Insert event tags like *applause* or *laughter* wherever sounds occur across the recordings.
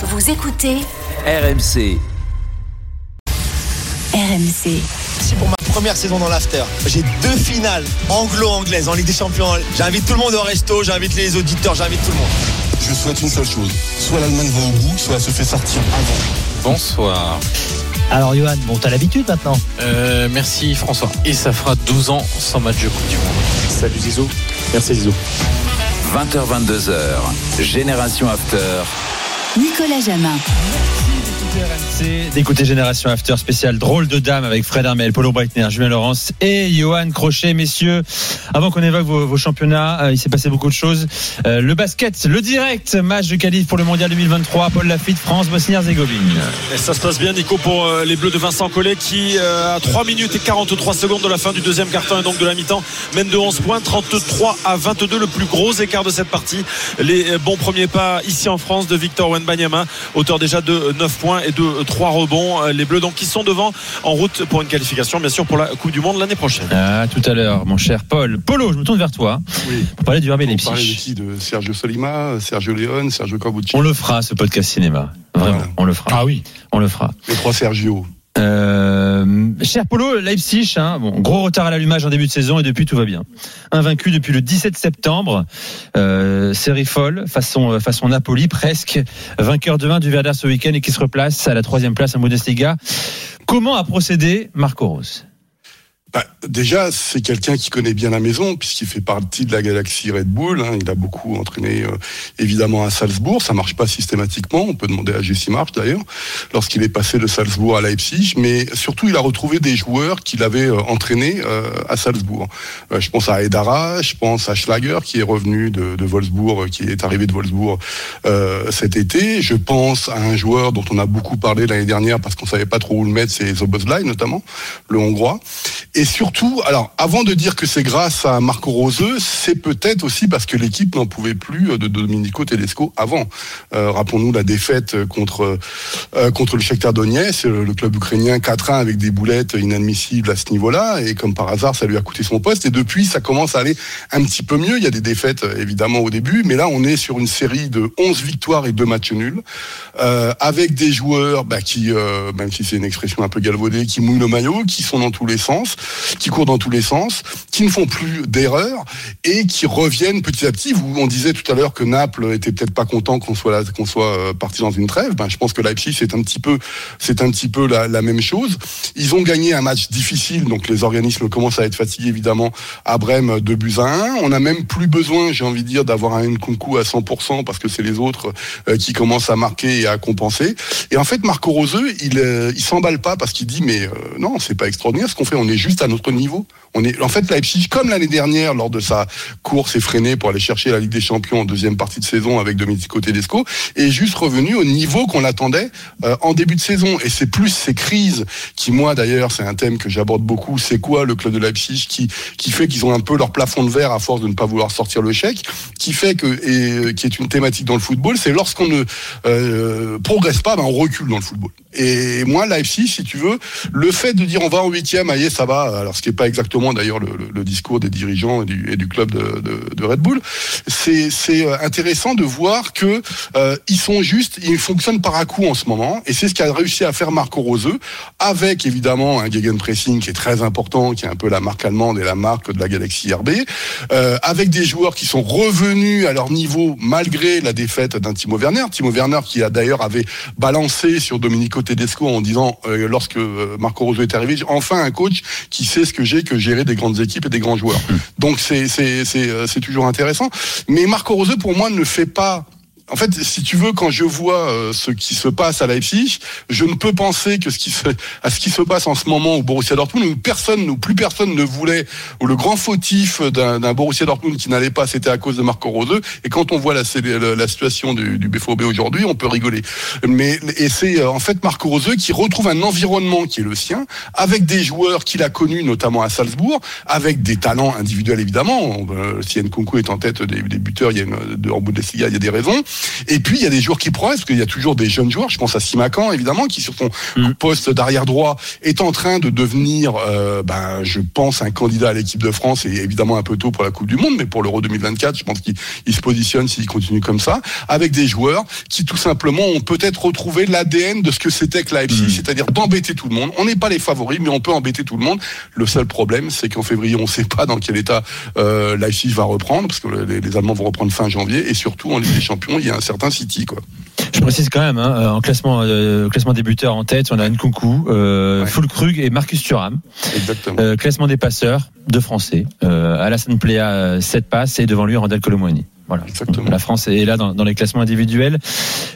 Vous écoutez RMC. RMC. Si pour ma première saison dans l'after, j'ai deux finales anglo-anglaises en Ligue des Champions. J'invite tout le monde au resto, j'invite les auditeurs, j'invite tout le monde. Je souhaite une seule chose. Soit l'Allemagne va au bout, soit elle se fait sortir avant. Bonsoir. Alors Johan, bon t'as l'habitude maintenant? Euh, merci François. Et ça fera 12 ans sans match de Coupe du Monde. Salut Zizou. Merci Zizou. 20h22h. Génération After. Nicolas Jamin. C'est d'écouter Génération After spécial drôle de dame avec Fred Armel, Paulo Breitner, Julien Laurence et Johan Crochet. Messieurs, avant qu'on évoque vos, championnats, euh, il s'est passé beaucoup de choses. Euh, le basket, le direct, match de qualif pour le Mondial 2023, Paul Lafitte, France, Bosnie-Herzégovine. Ça se passe bien, Nico, pour euh, les Bleus de Vincent Collet qui, à 3 minutes et 43 secondes de la fin du deuxième quart-temps et donc de la mi-temps, mène de 11 points, 33 à 22, le plus gros écart de cette partie. Les bons premiers pas ici en France de Victor Wenbanyama, auteur déjà de 9 points de 3 rebonds. Euh, Les Bleus donc qui sont devant en route pour une qualification, bien sûr, pour la Coupe du Monde l'année prochaine. Ah, tout à l'heure, mon cher Paul. Polo, je me tourne vers toi Oui. pour parler du RB On parlait de Leipzig. qui De Sergio Solima, Sergio Leone, Sergio Corbucci. On le fera, ce podcast cinéma. Vraiment, Voilà. on le fera. Ah oui. On le fera. Les trois Sergio. Euh, cher Polo, Leipzig, hein, bon, gros retard à l'allumage en début de saison et depuis tout va bien. Invaincu depuis le 17 septembre, euh, série folle, façon, façon Napoli presque, vainqueur de 1 du Werder ce week-end et qui se replace à la troisième place en Bundesliga. Comment a procédé Marco Rose? Bah, déjà, c'est quelqu'un qui connaît bien la maison, puisqu'il fait partie de la galaxie Red Bull. hein. Il a beaucoup entraîné, euh, évidemment, à Salzbourg. Ça marche pas systématiquement. On peut demander à Jesse March, d'ailleurs, lorsqu'il est passé de Salzbourg à Leipzig. Mais surtout, il a retrouvé des joueurs qu'il avait euh, entraînés euh, à Salzbourg. Euh, je pense à Edara, je pense à Schlager, qui est revenu de, de Wolfsburg, qui est arrivé de Wolfsburg cet été. Je pense à un joueur dont on a beaucoup parlé l'année dernière, parce qu'on savait pas trop où le mettre, c'est Zobozlai, notamment, le Hongrois. Et surtout, alors avant de dire que c'est grâce à Marco Roseux, c'est peut-être aussi parce que l'équipe n'en pouvait plus de Domenico Tedesco avant. Euh, Rappelons-nous la défaite contre euh, contre le Shakhtar Donetsk, le, le club ukrainien 4-1 avec des boulettes inadmissibles à ce niveau-là. Et comme par hasard, ça lui a coûté son poste. Et depuis, ça commence à aller un petit peu mieux. Il y a des défaites euh, évidemment au début, mais là, on est sur une série de 11 victoires et 2 matchs nuls, euh, avec des joueurs bah, qui, euh, même si c'est une expression un peu galvaudée, qui mouillent le maillot, qui sont dans tous les sens, qui courent dans tous les sens, qui ne font plus d'erreurs et qui reviennent petit à petit. Vous, on disait tout à l'heure que Naples était peut-être pas content qu'on soit là, qu'on soit euh, parti dans une trêve. Ben, je pense que Leipzig c'est un petit peu, c'est un petit peu la, même chose. Ils ont gagné un match difficile, donc les organismes commencent à être fatigués évidemment à Brême de buts à 1. On n'a même plus besoin, j'ai envie de dire, d'avoir un Nkunku à 100% parce que c'est les autres euh, qui commencent à marquer et à compenser. Et en fait, Marco Roseux, il, euh, il s'emballe pas parce qu'il dit mais euh, non, c'est pas extraordinaire ce qu'on fait. On est juste à notre niveau. On est, en fait, Leipzig, comme l'année dernière, lors de sa course effrénée pour aller chercher la Ligue des Champions en deuxième partie de saison avec Domenico Tedesco, est juste revenu au niveau qu'on l'attendait euh, en début de saison. Et c'est plus ces crises qui, moi d'ailleurs, c'est un thème que j'aborde beaucoup. C'est quoi le club de Leipzig qui qui fait qu'ils ont un peu leur plafond de verre à force de ne pas vouloir sortir le chèque, qui fait que et qui est une thématique dans le football, c'est lorsqu'on ne euh, progresse pas, ben on recule dans le football. Et moi, Leipzig, si tu veux, le fait de dire on va en huitième, aïe, ça va. Alors ce qui n'est pas exactement d'ailleurs le, le, le, discours des dirigeants et du, club de, Red Bull, c'est intéressant de voir que euh, ils sont juste, ils fonctionnent par à coup en ce moment, et c'est ce qu'a réussi à faire Marco Roseux, avec évidemment un gegenpressing qui est très important, qui est un peu la marque allemande et la marque de la Galaxie RB, euh, avec des joueurs qui sont revenus à leur niveau malgré la défaite d'un Timo Werner, Timo Werner qui a d'ailleurs avait balancé sur Domenico Tedesco en disant euh, lorsque Marco Roseux est arrivé, enfin un coach qui sait ce que j'ai que gérer des grandes équipes des grands joueurs. Donc c'est c'est toujours intéressant. Mais Marco Roseux pour moi ne fait pas en fait, si tu veux, quand je vois euh, ce qui se passe à Leipzig, je ne peux penser que ce qui se, à ce qui se passe en ce moment au Borussia Dortmund, où personne, où plus personne ne voulait, où le grand fautif d'un Borussia Dortmund qui n'allait pas, c'était à cause de Marco Rose. Et quand on voit la, la, la situation du, du BFOB aujourd'hui, on peut rigoler. Mais et c'est euh, en fait Marco Rose qui retrouve un environnement qui est le sien, avec des joueurs qu'il a connus, notamment à Salzbourg, avec des talents individuels évidemment. Euh, si Nkunku est en tête des, des buteurs, il y a de, en il y a des raisons Et puis il y a des joueurs qui progressent, parce qu'il y a toujours des jeunes joueurs. Je pense à Simacan, évidemment, qui sur son Mm. poste d'arrière droit est en train de devenir, euh, ben, je pense, un candidat à l'équipe de France. Et évidemment un peu tôt pour la Coupe du Monde, mais pour l'Euro 2024, je pense qu'il il se positionne s'il continue comme ça, avec des joueurs qui tout simplement ont peut-être retrouvé l'ADN de ce que c'était que la FC, Mm. c'est-à-dire d'embêter tout le monde. On n'est pas les favoris, mais on peut embêter tout le monde. Le seul problème, c'est qu'en février, on ne sait pas dans quel état euh, va reprendre, parce que les, les Allemands vont reprendre fin janvier, et surtout en Ligue des Champions, il y a un certain City, quoi. Je précise quand même, hein, euh, en classement, euh, classement débuteur en tête, on a Nkunku, euh, Ouais. Fulkrug et Marcus Thuram. Exactement. Euh, classement des passeurs, deux Français. Euh, Alassane Plea, 7 passes et devant lui Randall Colomwani. Voilà. Exactement. La France est là dans, dans les classements individuels.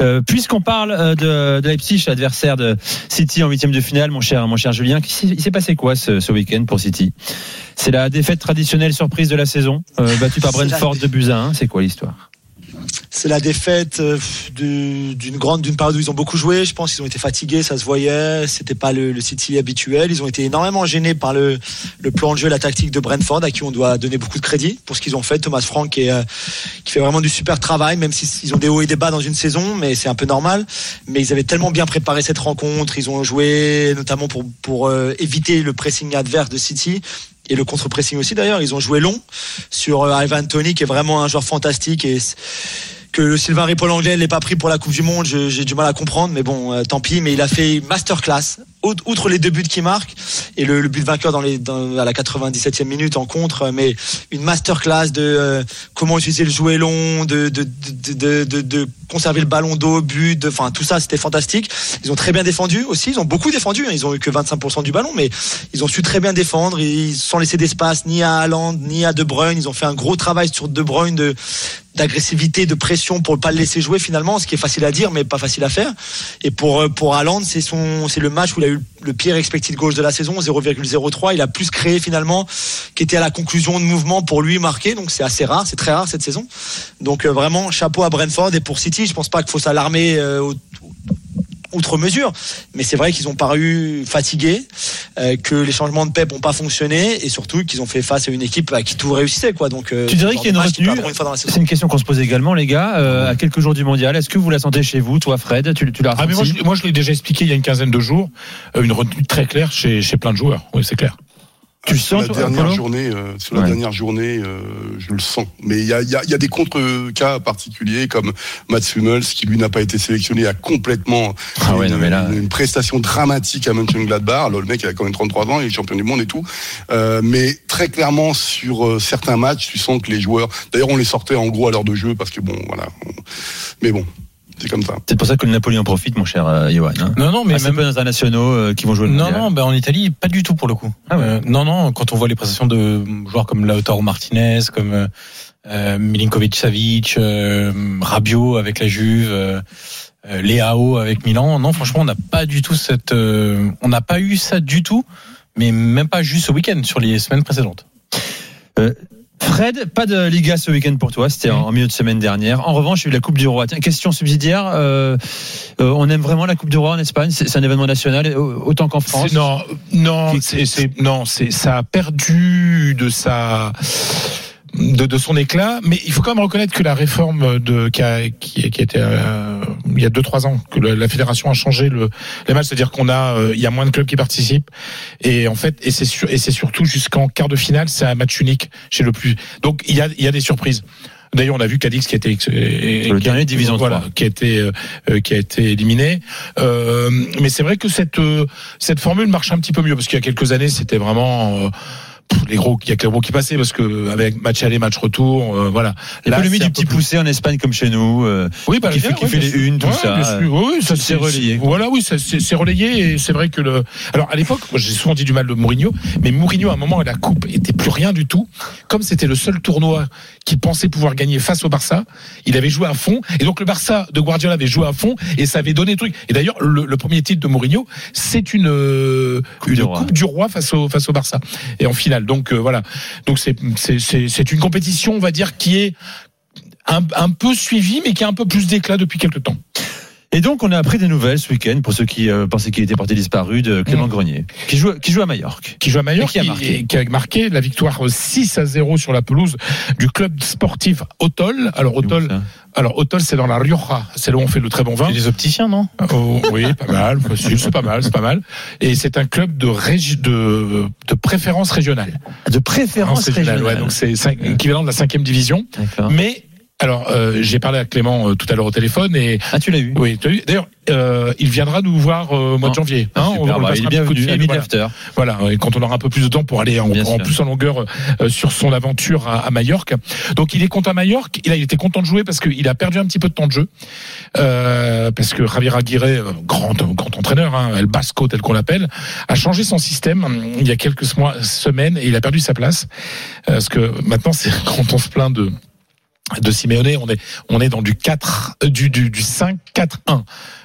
Euh, Puisqu'on parle euh, de, de Leipzig, adversaire de City en huitième de finale, mon cher, mon cher Julien, il s'est passé quoi ce, ce week-end pour City? C'est la défaite traditionnelle surprise de la saison, euh, battue par Brentford de à 1. C'est quoi l'histoire? C'est la défaite euh, d'une grande, d'une période où ils ont beaucoup joué. Je pense qu'ils ont été fatigués, ça se voyait. C'était pas le, City habituel. Ils ont été énormément gênés par le, plan de jeu, la tactique de Brentford, à qui on doit donner beaucoup de crédit pour ce qu'ils ont fait. Thomas Frank euh, qui fait vraiment du super travail, même s'ils ont des hauts et des bas dans une saison, mais c'est un peu normal. Mais ils avaient tellement bien préparé cette rencontre. Ils ont joué notamment pour, pour euh, éviter le pressing adverse de City et le contre-pressing aussi d'ailleurs. Ils ont joué long sur euh, Ivan Tony qui est vraiment un joueur fantastique et que le Sylvain Ripoll anglais l'ait pas pris pour la Coupe du Monde, j'ai du mal à comprendre, mais bon, euh, tant pis. Mais il a fait masterclass, Out- outre les deux buts qu'il marque et le, but vainqueur à la 97e minute en contre, euh, mais une masterclass de euh, comment utiliser le jouet long, de, conserver le ballon d'eau, but, enfin tout ça, c'était fantastique. Ils ont très bien défendu aussi, ils ont beaucoup défendu, hein. ils ont eu que 25% du ballon, mais ils ont su très bien défendre, ils sans laisser d'espace ni à Haaland ni à De Bruyne. Ils ont fait un gros travail sur De Bruyne de d'agressivité, de pression pour ne pas le laisser jouer finalement, ce qui est facile à dire mais pas facile à faire. Et pour euh, pour c'est son c'est le match où il a eu le pire expected goals de la saison, 0,03. Il a plus créé finalement, qui était à la conclusion de mouvement pour lui marquer. Donc c'est assez rare, c'est très rare cette saison. Donc euh, vraiment chapeau à Brentford et pour City, je pense pas qu'il faut s'alarmer euh, outre mesure, mais c'est vrai qu'ils ont paru fatigués, que les changements de Pep n'ont pas fonctionné et surtout qu'ils ont fait face à une équipe à qui tout réussissait quoi. Donc euh, Tu dirais qu'il y a une retenue. C'est une question qu'on se pose également, les gars. Euh, à quelques jours du mondial, est-ce que vous la sentez chez vous, toi, Fred? Tu, tu l'as Ah mais moi je, moi je l'ai déjà expliqué il y a une quinzaine de jours, euh, une retenue très claire chez, chez plein de joueurs. Oui c'est clair. Tu sens, la dernière journée, euh, sur la Ouais. dernière journée, euh, je le sens. Mais il y a, y a- y a des contre-cas particuliers comme Mats Hummels qui lui n'a pas été sélectionné, a complètement Ah ouais, une, non, mais là- une, prestation dramatique à Mönchengladbach. Alors le mec il a quand même 33 ans, il est champion du monde et tout. Euh, mais très clairement sur euh, certains matchs, tu sens que les joueurs. D'ailleurs on les sortait en gros à l'heure de jeu parce que bon voilà. Mais bon, c'est comme ça. C'est pour ça que le Napoli en profite, mon cher euh, Johan. Hein. Non non mais Assez même peu internationaux euh, qui vont jouer le non mondial. non ben en Italie pas du tout pour le coup. Ah ouais. Euh, non non quand on voit les prestations de joueurs comme Lautaro Martinez, comme euh, euh, Milinkovic Savic, euh, Rabiot avec la Juve. Leao avec Milan. Non, franchement, on n'a pas du tout cette, euh, on n'a pas eu ça du tout, mais même pas juste ce week-end, sur les semaines précédentes. Fred, pas de Liga ce week-end pour toi, c'était en, en milieu de semaine dernière. En revanche, il y a eu la Coupe du Roi. Tiens, question subsidiaire, euh, euh, on aime vraiment la Coupe du Roi en Espagne, c'est un événement national, euh, autant qu'en France? Non, c'est- non, c'est, ça a perdu de sa, de, de son éclat, mais il faut quand même reconnaître que la réforme de qui a, qui, qui a été euh, il y a deux trois ans que le- la fédération a changé le les matchs, c'est-à-dire qu'on a euh, il y a moins de clubs qui participent et en fait et c'est sur, et c'est surtout jusqu'en quart de finale c'est un match unique chez le plus donc il y a il y a des surprises. D'ailleurs, on a vu Cadix qui a été le dernier division voilà, 3. qui a été euh, qui a été éliminé. Euh, mais c'est vrai que cette euh, cette formule marche un petit peu mieux parce qu'il y a quelques années, c'était vraiment euh, les gros, il y a que les gros qui passaient parce que avec match aller, match retour, euh, voilà. Un du petit plus- poussé en Espagne comme chez nous. euh, oui, bah, qui fait- qui ouais, fait les unes, tout Ouais, ça. Oui, oui, ça C'est relayé. Voilà, oui, c'est relayé et c'est vrai que le. Alors à l'époque, j'ai souvent dit du mal de Mourinho, mais Mourinho à un moment la coupe était plus rien du tout. Comme c'était le seul tournoi qu'il pensait pouvoir gagner face au Barça, il avait joué à fond et donc le Barça de Guardiola avait joué à fond et ça avait donné des trucs. Et d'ailleurs, le, le premier titre de Mourinho, c'est une Coupe une du Roi. coupe du roi face au face au Barça et en finale. Donc euh, voilà. Donc c'est une compétition, on va dire, qui est un, un peu suivie, mais qui a un peu plus d'éclat depuis quelques temps. Et donc, on a appris des nouvelles ce week-end pour ceux qui euh, pensaient qu'il était porté disparu de Clément Mm. Grenier, qui joue, qui joue à Majorque. qui joue à Majorque, Et qui a marqué. qui a marqué la victoire 6 à 0 sur la pelouse du club sportif Otol. Alors Otol, alors Otol c'est dans la Rioja, c'est là où on fait le très bon vin. C'est des opticiens, non? Oh, oui, pas mal, *laughs* c'est pas mal, c'est pas mal. Et c'est un club de, régi- de, de préférence régionale. De préférence Régionale, régionale. ouais, donc c'est équivalent de la cinquième division. Mais alors, euh, j'ai parlé à Clément euh, tout à l'heure au téléphone et Ah, tu l'as eu oui, tu as vu D'ailleurs, euh, il viendra nous voir euh, au mois de Ah, janvier. Ah, Hein, super, on- on bah, il est bienvenu, fil, voilà. Voilà, et quand on aura un peu plus de temps pour aller en, plus en longueur euh, sur son aventure à, à Majorque. Donc il est content à Majorque. Il a il était content de jouer parce qu'il a perdu un petit peu de temps de jeu. Euh, parce que Javier Aguirre, euh, grand, grand entraîneur, hein, El Basco tel qu'on l'appelle, a changé son système euh, il y a quelques mois, semaines et il a perdu sa place. Euh, Parce que maintenant, c'est *laughs* quand on se plaint de de Simeone, on est on est dans du 4 euh, du du, du 5 4 1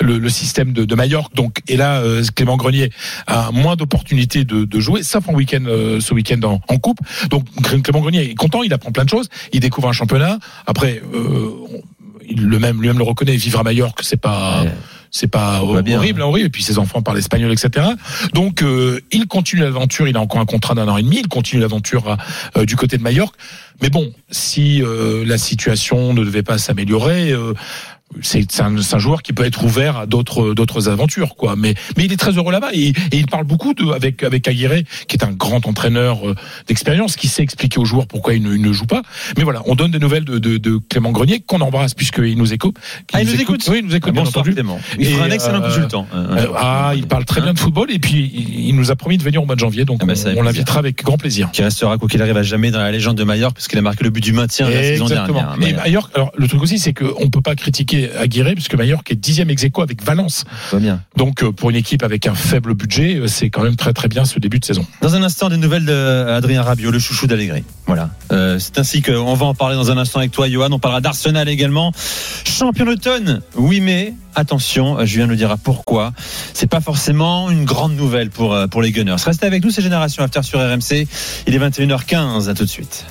le, le système de, de Majorque donc et là euh, Clément Grenier a moins d'opportunités de, de jouer sauf en week-end euh, ce week-end en, en coupe. Donc Clément Grenier est content il apprend plein de choses il découvre un championnat. Après euh, le même lui-même le reconnaît vivre à Majorque c'est pas. C'est pas bien, horrible, hein, horrible. Et puis ses enfants parlent espagnol, etc. Donc euh, il continue l'aventure. Il a encore un contrat d'un an et demi. Il continue l'aventure euh, du côté de Majorque. Mais bon, si euh, la situation ne devait pas s'améliorer, euh, c'est un, un joueur qui peut être ouvert à d'autres d'autres aventures, quoi. Mais mais il est très heureux là-bas et, et il parle beaucoup de, avec avec Aguirre, qui est un grand entraîneur euh, d'expérience, qui sait expliquer aux joueurs pourquoi il ne, il ne joue pas. Mais voilà, on donne des nouvelles de, de, de Clément Grenier qu'on embrasse puisqu'il nous écoute. Ah, il nous écoute Oui, il nous écoute. Ah, bien entendu. Il Et, un excellent euh, consultant. Euh, ah, il parle très bien de football et puis il, il nous a promis de venir au mois de janvier, donc Ah bah, on, l'invitera avec grand plaisir. qui restera quoi qu'il arrive à jamais dans la légende de Mallorca puisqu'il a marqué le but du maintien la saison dernière. Et Mallorca. Majorque, alors le truc aussi, c'est qu'on peut pas critiquer Aguirre puisque Majorque est dixième ex aequo avec Valence. Bien. Donc euh, pour une équipe avec un faible budget, euh, c'est quand même très très bien ce début de saison. Dans un instant, des nouvelles d'Adrien Rabiot, le chouchou d'Allegri. Voilà. Euh, c'est ainsi qu'on va en parler dans un instant avec toi, Johan. On parlera d'Arsenal également. Champion d'automne, oui, mais attention, euh, Julien nous dira pourquoi. C'est pas forcément une grande nouvelle pour, euh, pour les Gunners. Restez avec nous, c'est Génération After sur RMC. Il est 21h15. À tout de suite.